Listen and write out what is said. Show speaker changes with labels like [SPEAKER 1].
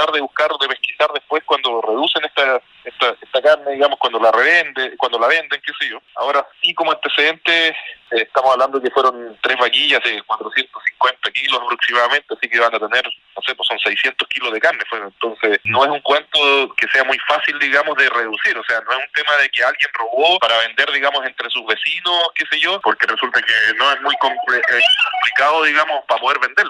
[SPEAKER 1] tratar de buscar, de pesquisar después cuando reducen esta, esta, esta carne, digamos, cuando la revende, cuando la venden, qué sé yo. Ahora sí, como antecedente, eh, estamos hablando que fueron tres vaquillas de 450 kilos aproximadamente, así que van a tener, no sé, pues son 600 kilos de carne. Pues, entonces, no es un cuento que sea muy fácil, digamos, de reducir. O sea, no es un tema de que alguien robó para vender, digamos, entre sus vecinos, qué sé yo, porque resulta que no es muy eh, complicado, digamos, para poder venderlo.